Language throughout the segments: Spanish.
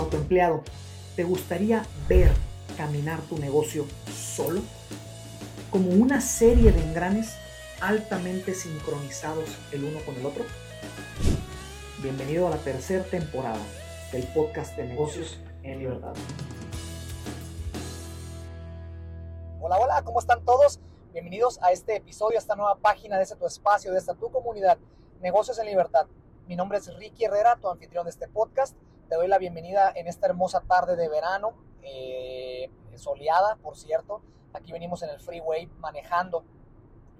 autoempleado, ¿te gustaría ver caminar tu negocio solo? Como una serie de engranes altamente sincronizados el uno con el otro. Bienvenido a la tercera temporada del podcast de negocios en libertad. Hola, hola, ¿cómo están todos? Bienvenidos a este episodio, a esta nueva página de este tu espacio, de esta tu comunidad, Negocios en Libertad. Mi nombre es Ricky Herrera, tu anfitrión de este podcast te doy la bienvenida en esta hermosa tarde de verano, eh, soleada, por cierto. Aquí venimos en el freeway manejando.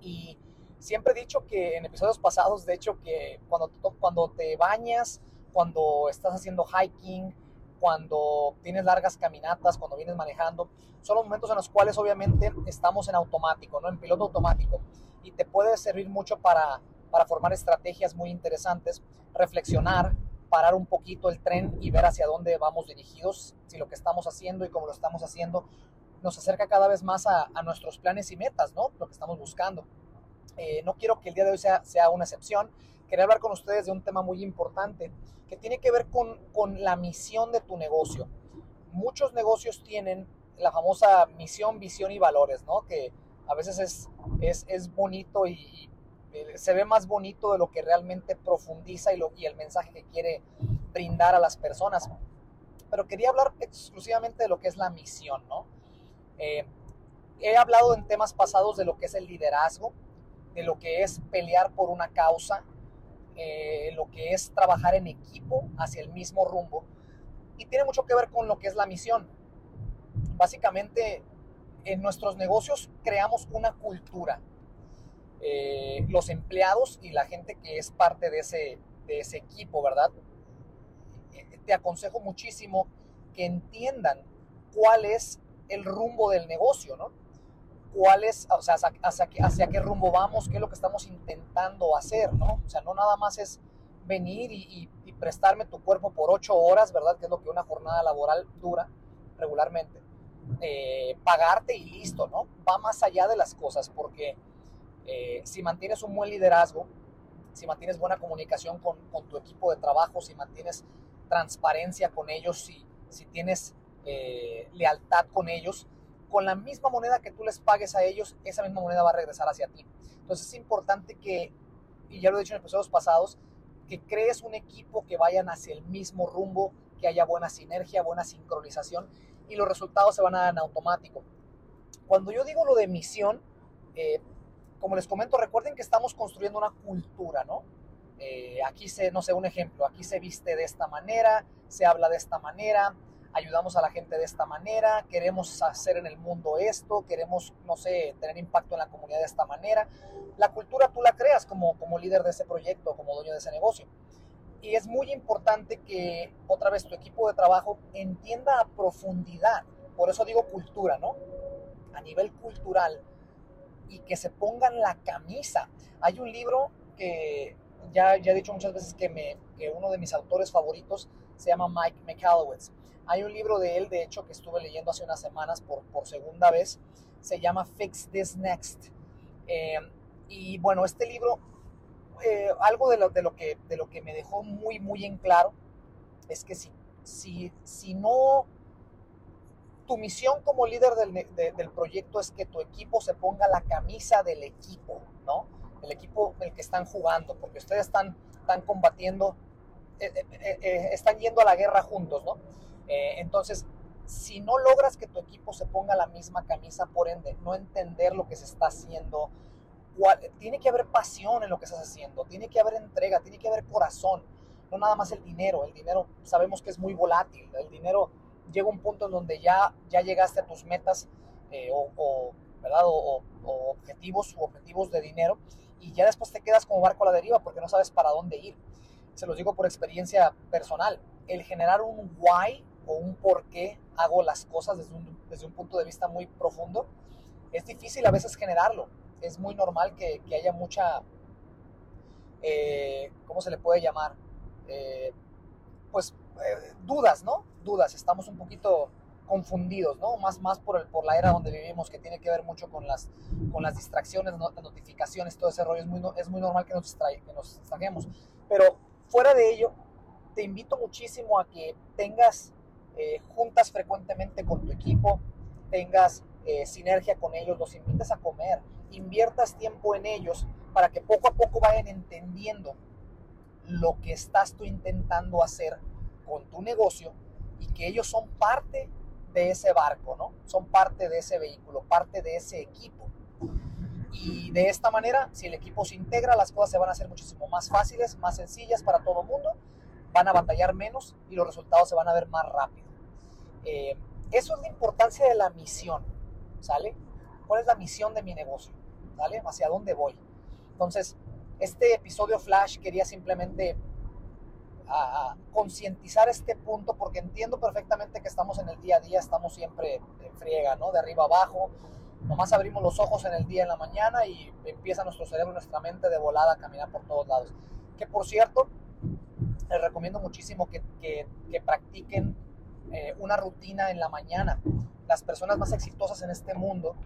Y siempre he dicho que en episodios pasados, de hecho, que cuando, cuando te bañas, cuando estás haciendo hiking, cuando tienes largas caminatas, cuando vienes manejando, son los momentos en los cuales obviamente estamos en automático, ¿no? En piloto automático. Y te puede servir mucho para, para formar estrategias muy interesantes, reflexionar, parar un poquito el tren y ver hacia dónde vamos dirigidos, si lo que estamos haciendo y cómo lo estamos haciendo nos acerca cada vez más a, nuestros planes y metas, ¿no? Lo que estamos buscando. Eh, no quiero que el día de hoy sea, sea una excepción. Quería hablar con ustedes de un tema muy importante que tiene que ver con, con la misión de tu negocio. Muchos negocios tienen la famosa misión, visión y valores, ¿no? Que a veces es, es, es bonito y, se ve más bonito de lo que realmente profundiza y, el mensaje que quiere brindar a las personas. Pero quería hablar exclusivamente de lo que es la misión, ¿no? Eh, he hablado en temas pasados de lo que es el liderazgo, de lo que es pelear por una causa, eh, lo que es trabajar en equipo hacia el mismo rumbo. Y tiene mucho que ver con lo que es la misión. Básicamente, en nuestros negocios creamos una cultura eh, los empleados y la gente que es parte de ese, de ese equipo, ¿verdad? Eh, te aconsejo muchísimo que entiendan cuál es el rumbo del negocio, ¿no? Cuál es, o sea, hacia, hacia, qué rumbo vamos, qué es lo que estamos intentando hacer, ¿no? O sea, no nada más es venir y, prestarme tu cuerpo por ocho horas, ¿verdad? Que es lo que una jornada laboral dura regularmente. Eh, pagarte y listo, ¿no? Va más allá de las cosas porque eh, si mantienes un buen liderazgo, si mantienes buena comunicación con, tu equipo de trabajo, si mantienes transparencia con ellos, si, tienes eh, lealtad con ellos, con la misma moneda que tú les pagues a ellos, esa misma moneda va a regresar hacia ti. Entonces es importante que, y ya lo he dicho en episodios pasados, que crees un equipo que vayan hacia el mismo rumbo, que haya buena sinergia, buena sincronización y los resultados se van a dar en automático. Cuando yo digo lo de misión, eh, como les comento, recuerden que estamos construyendo una cultura, ¿no? Eh, aquí se, no sé, un ejemplo, aquí se viste de esta manera, se habla de esta manera, ayudamos a la gente de esta manera, queremos hacer en el mundo esto, queremos, no sé, tener impacto en la comunidad de esta manera. La cultura tú la creas como, como líder de ese proyecto, como dueño de ese negocio. Y es muy importante que, otra vez, tu equipo de trabajo entienda a profundidad, por eso digo cultura, ¿no? A nivel cultural, y que se pongan la camisa. Hay un libro que ya, ya he dicho muchas veces que, me, que uno de mis autores favoritos se llama Mike McAllowitz. Hay un libro de él, de hecho, que estuve leyendo hace unas semanas por, por segunda vez. Se llama Fix This Next. Eh, y bueno, este libro, eh, algo de lo, de, lo que, de lo que me dejó muy, muy en claro es que si, si, si no tu misión como líder del, proyecto es que tu equipo se ponga la camisa del equipo, ¿no? El equipo el que están jugando, porque ustedes están, están combatiendo, eh, eh, eh, están yendo a la guerra juntos, ¿no? entonces, si no logras que tu equipo se ponga la misma camisa, por ende, no entender lo que se está haciendo, tiene que haber pasión en lo que estás haciendo, tiene que haber entrega, tiene que haber corazón, no nada más el dinero. El dinero sabemos que es muy volátil, el dinero llega un punto en donde ya, ya llegaste a tus metas eh, o, ¿verdad? O, objetivos o objetivos de dinero y ya después te quedas como barco a la deriva porque no sabes para dónde ir. Se los digo por experiencia personal. El generar un why o un por qué hago las cosas desde un, desde un punto de vista muy profundo es difícil a veces generarlo. Es muy normal que, que haya mucha, eh, ¿cómo se le puede llamar? Eh, pues dudas, ¿no? Dudas, estamos un poquito confundidos, ¿no? Más, más por, el, por la era donde vivimos, que tiene que ver mucho con las, con las distracciones, las notificaciones, todo ese rollo. Es muy, es muy normal que nos, distrae, que nos. Pero fuera de ello, te invito muchísimo a que tengas eh, juntas frecuentemente con tu equipo, tengas eh, sinergia con ellos, los invites a comer, inviertas tiempo en ellos para que poco a poco vayan entendiendo lo que estás tú intentando hacer con tu negocio y que ellos son parte de ese barco, ¿no? Son parte de ese vehículo, parte de ese equipo. Y de esta manera, si el equipo se integra, las cosas se van a hacer muchísimo más fáciles, más sencillas para todo el mundo, van a batallar menos y los resultados se van a ver más rápido. Eh, eso es la importancia de la misión, ¿sale? ¿Cuál es la misión de mi negocio? ¿Sale? ¿Hacia dónde voy? Entonces, este episodio Flash quería simplemente a, concientizar este punto porque entiendo perfectamente que estamos en el día a día, estamos siempre en friega, ¿no? De arriba abajo. Nomás abrimos los ojos en el día, en la mañana y empieza nuestro cerebro, nuestra mente de volada a caminar por todos lados. Que por cierto, les recomiendo muchísimo que, que, que practiquen eh, una rutina en la mañana. Las personas más exitosas en este mundo,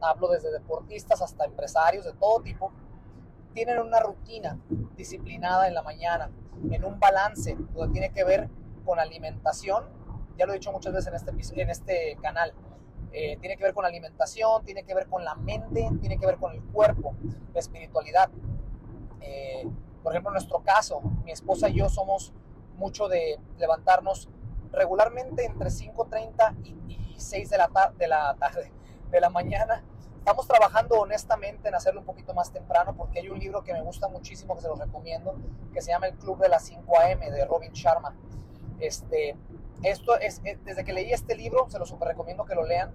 hablo desde deportistas hasta empresarios de todo tipo, tienen una rutina disciplinada en la mañana, en un balance, donde tiene que ver con alimentación, ya lo he dicho muchas veces en este, en este canal, eh, tiene que ver con alimentación, tiene que ver con la mente, tiene que ver con el cuerpo, la espiritualidad. Eh, por ejemplo, en nuestro caso, mi esposa y yo somos mucho de levantarnos regularmente entre 5.30 y, y 6 de la, de la tarde, de la mañana, Estamos trabajando honestamente en hacerlo un poquito más temprano porque hay un libro que me gusta muchísimo que se los recomiendo que se llama El Club de las 5 AM de Robin Sharma. Este, esto es, eh, desde que leí este libro, se lo super recomiendo que lo lean,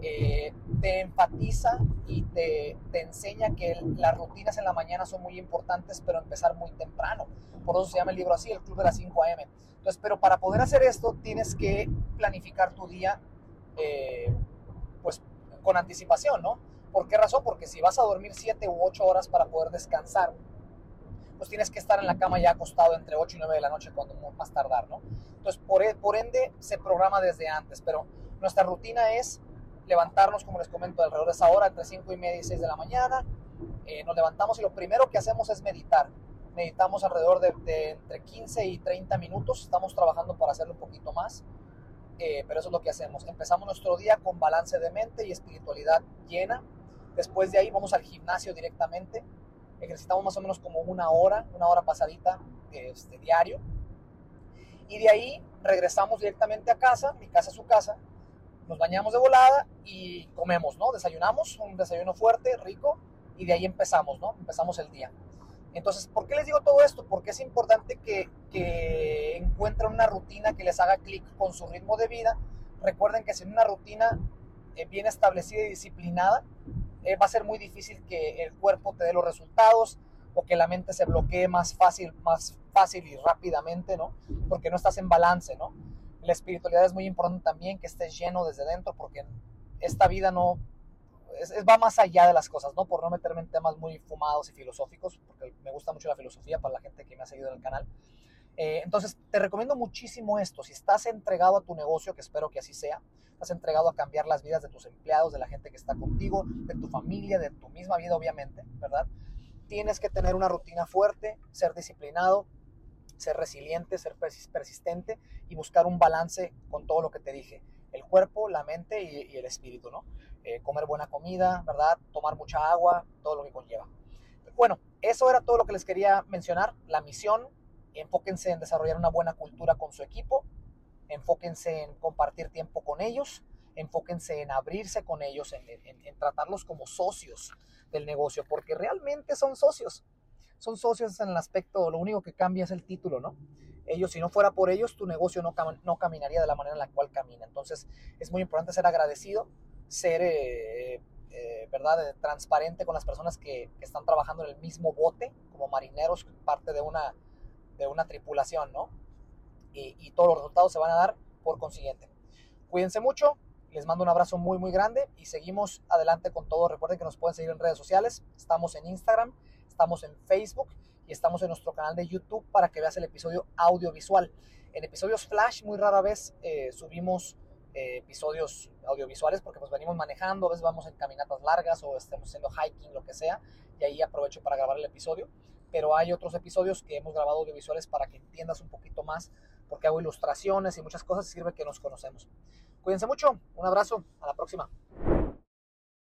eh, te enfatiza y te, te, enseña que las rutinas en la mañana son muy importantes, pero empezar muy temprano. Por eso se llama el libro así, El Club de las 5 AM. Entonces, pero para poder hacer esto, tienes que planificar tu día, eh, con anticipación, ¿no? ¿Por qué razón? Porque si vas a dormir 7 u 8 horas para poder descansar, pues tienes que estar en la cama ya acostado entre 8 y 9 de la noche cuando más tardar, ¿no? Entonces, por, e, por ende, se programa desde antes, pero nuestra rutina es levantarnos, como les comento, alrededor de esa hora, entre 5 y media y 6 de la mañana. Eh, nos levantamos y lo primero que hacemos es meditar. Meditamos alrededor de, de, entre 15 y 30 minutos. Estamos trabajando para hacerlo un poquito más. Eh, pero eso es lo que hacemos. Empezamos nuestro día con balance de mente y espiritualidad llena. Después de ahí vamos al gimnasio directamente. Ejercitamos más o menos como una hora, una hora pasadita este, diario. Y de ahí regresamos directamente a casa, mi casa su casa. Nos bañamos de volada y comemos, ¿no? Desayunamos, un desayuno fuerte, rico, y de ahí empezamos, ¿no? Empezamos el día. Entonces, ¿por qué les digo todo esto? Porque es importante que, encuentren una rutina que les haga clic con su ritmo de vida. Recuerden que sin una rutina eh, bien establecida y disciplinada, eh, va a ser muy difícil que el cuerpo te dé los resultados o que la mente se bloquee más fácil, más fácil y rápidamente, ¿no? Porque no estás en balance, ¿no? La espiritualidad es muy importante también, que estés lleno desde dentro, porque esta vida no, es, va más allá de las cosas, ¿no? Por no meterme en temas muy fumados y filosóficos, porque me gusta mucho la filosofía para la gente que me ha seguido en el canal. Eh, entonces, te recomiendo muchísimo esto. Si estás entregado a tu negocio, que espero que así sea, estás entregado a cambiar las vidas de tus empleados, de la gente que está contigo, de tu familia, de tu misma vida, obviamente, ¿verdad? Tienes que tener una rutina fuerte, ser disciplinado, ser resiliente, ser persistente y buscar un balance con todo lo que te dije. El cuerpo, la mente y, y el espíritu, ¿no? Eh, comer buena comida, ¿verdad? Tomar mucha agua, todo lo que conlleva. Bueno, eso era todo lo que les quería mencionar. La misión, enfóquense en desarrollar una buena cultura con su equipo, enfóquense en compartir tiempo con ellos, enfóquense en abrirse con ellos, en, tratarlos como socios del negocio, porque realmente son socios. Son socios en el aspecto, lo único que cambia es el título, ¿no? Ellos, si no fuera por ellos, tu negocio no caminaría de la manera en la cual camina. Entonces, es muy importante ser agradecido, ser, eh, eh, ¿verdad?, eh, transparente con las personas que, están trabajando en el mismo bote, como marineros, parte de una, de una tripulación, ¿no? Y, todos los resultados se van a dar por consiguiente. Cuídense mucho, les mando un abrazo muy, muy grande y seguimos adelante con todo. Recuerden que nos pueden seguir en redes sociales. Estamos en Instagram, estamos en Facebook y estamos en nuestro canal de YouTube para que veas el episodio audiovisual. En episodios flash, muy rara vez subimos eh, episodios audiovisuales porque pues venimos manejando, a veces vamos en caminatas largas o estamos haciendo hiking, lo que sea, y ahí aprovecho para grabar el episodio. Pero hay otros episodios que hemos grabado audiovisuales para que entiendas un poquito más porque hago ilustraciones y muchas cosas sirve que nos conocemos. Cuídense mucho, un abrazo, a la próxima.